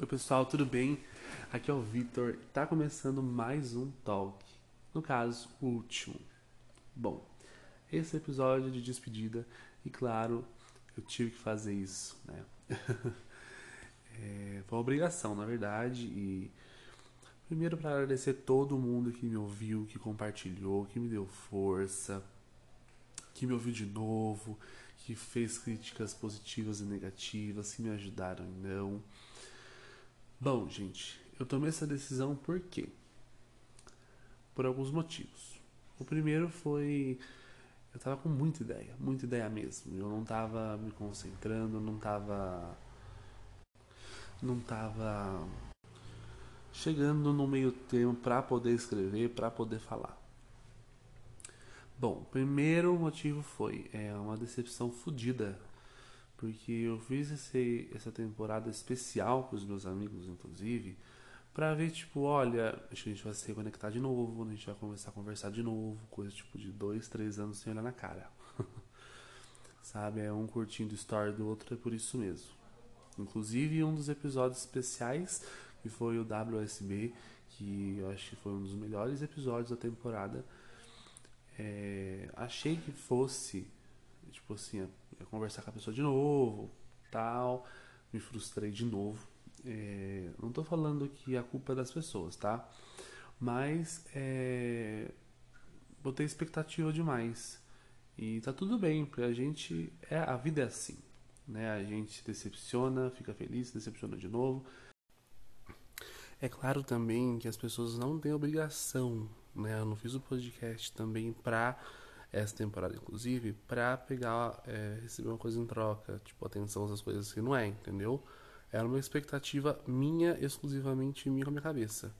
Oi pessoal, tudo bem? Aqui é o Vitor. Tá começando mais um talk. No caso, o último. Bom, esse episódio é de despedida e claro, eu tive que fazer isso, né? é, foi uma obrigação, na verdade, e primeiro para agradecer todo mundo que me ouviu, que compartilhou, que me deu força, que me ouviu de novo, que fez críticas positivas e negativas, que me ajudaram e não. Bom, gente, eu tomei essa decisão por quê? Por alguns motivos. O primeiro foi. Eu tava com muita ideia, muita ideia mesmo. Eu não tava me concentrando, não tava. Não tava chegando no meio termo para poder escrever, para poder falar. Bom, primeiro motivo foi é uma decepção fodida porque eu fiz esse, essa temporada especial com os meus amigos, inclusive, pra ver, tipo, olha, acho que a gente vai se reconectar de novo, a gente vai começar a conversar de novo, coisa tipo de dois, três anos sem olhar na cara. Sabe? É um curtindo story do outro, é por isso mesmo. Inclusive, um dos episódios especiais, que foi o WSB, que eu acho que foi um dos melhores episódios da temporada. É, achei que fosse tipo assim, conversar com a pessoa de novo, tal. Me frustrei de novo. É, não tô falando que a culpa é das pessoas, tá? Mas é, botei expectativa demais. E tá tudo bem, porque a gente. É, a vida é assim. Né? A gente decepciona, fica feliz, decepciona de novo. É claro também que as pessoas não têm obrigação, né? Eu não fiz o podcast também pra essa temporada, inclusive, pra pegar, é, receber uma coisa em troca, tipo, atenção, essas coisas que não é, entendeu? Era uma expectativa minha, exclusivamente minha com a minha cabeça.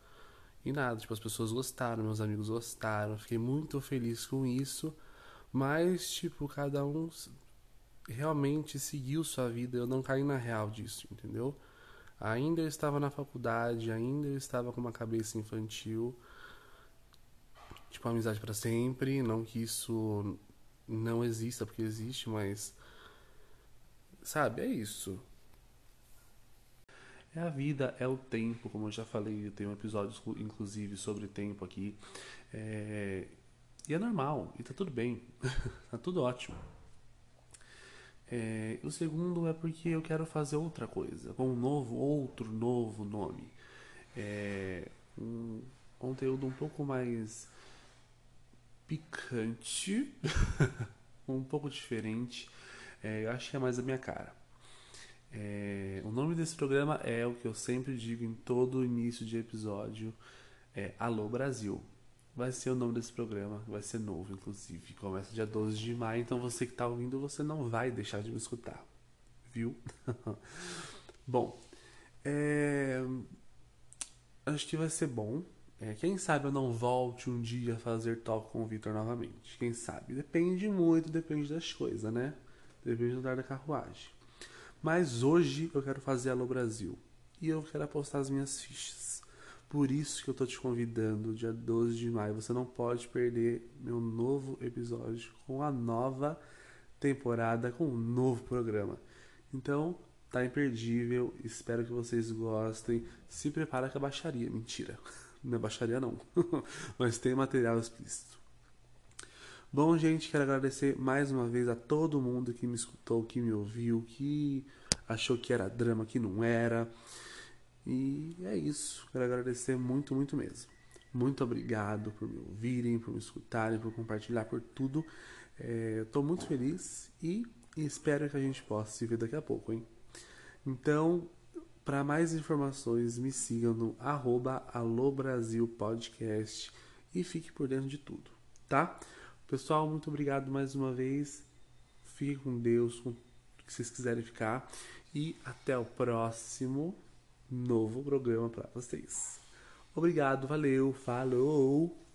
E nada, tipo, as pessoas gostaram, meus amigos gostaram, fiquei muito feliz com isso, mas, tipo, cada um realmente seguiu sua vida, eu não caí na real disso, entendeu? Ainda eu estava na faculdade, ainda eu estava com uma cabeça infantil, tipo, amizade para sempre. Não que isso não exista, porque existe, mas. Sabe, é isso. É a vida, é o tempo, como eu já falei, eu tenho um episódio inclusive sobre tempo aqui. É... E é normal, e tá tudo bem, tá tudo ótimo. É... O segundo é porque eu quero fazer outra coisa, com um novo, outro novo nome. É... Um conteúdo um pouco mais picante, um pouco diferente. É, eu acho que é mais a minha cara. É, o nome desse programa é o que eu sempre digo em todo início de episódio: é Alô Brasil. Vai ser o nome desse programa, vai ser novo, inclusive. Começa dia 12 de maio, então você que está ouvindo, você não vai deixar de me escutar, viu? bom, é... acho que vai ser bom. É, quem sabe eu não volte um dia a fazer talk com o Victor novamente. Quem sabe? Depende muito, depende das coisas, né? Depende do andar da carruagem. Mas hoje eu quero fazer Alô Brasil. E eu quero apostar as minhas fichas. Por isso que eu tô te convidando, dia 12 de maio. Você não pode perder meu novo episódio com a nova temporada, com um novo programa. Então, tá imperdível. Espero que vocês gostem. Se prepara que a baixaria. Mentira. Não é baixaria não. Mas tem material explícito. Bom, gente, quero agradecer mais uma vez a todo mundo que me escutou, que me ouviu, que achou que era drama, que não era. E é isso. Quero agradecer muito, muito mesmo. Muito obrigado por me ouvirem, por me escutarem, por compartilhar, por tudo. Estou é, muito feliz e espero que a gente possa se ver daqui a pouco, hein? Então, para mais informações, me sigam no arroba alobrasilpodcast e fique por dentro de tudo, tá? Pessoal, muito obrigado mais uma vez. Fique com Deus, com o que vocês quiserem ficar. E até o próximo novo programa para vocês. Obrigado, valeu, falou!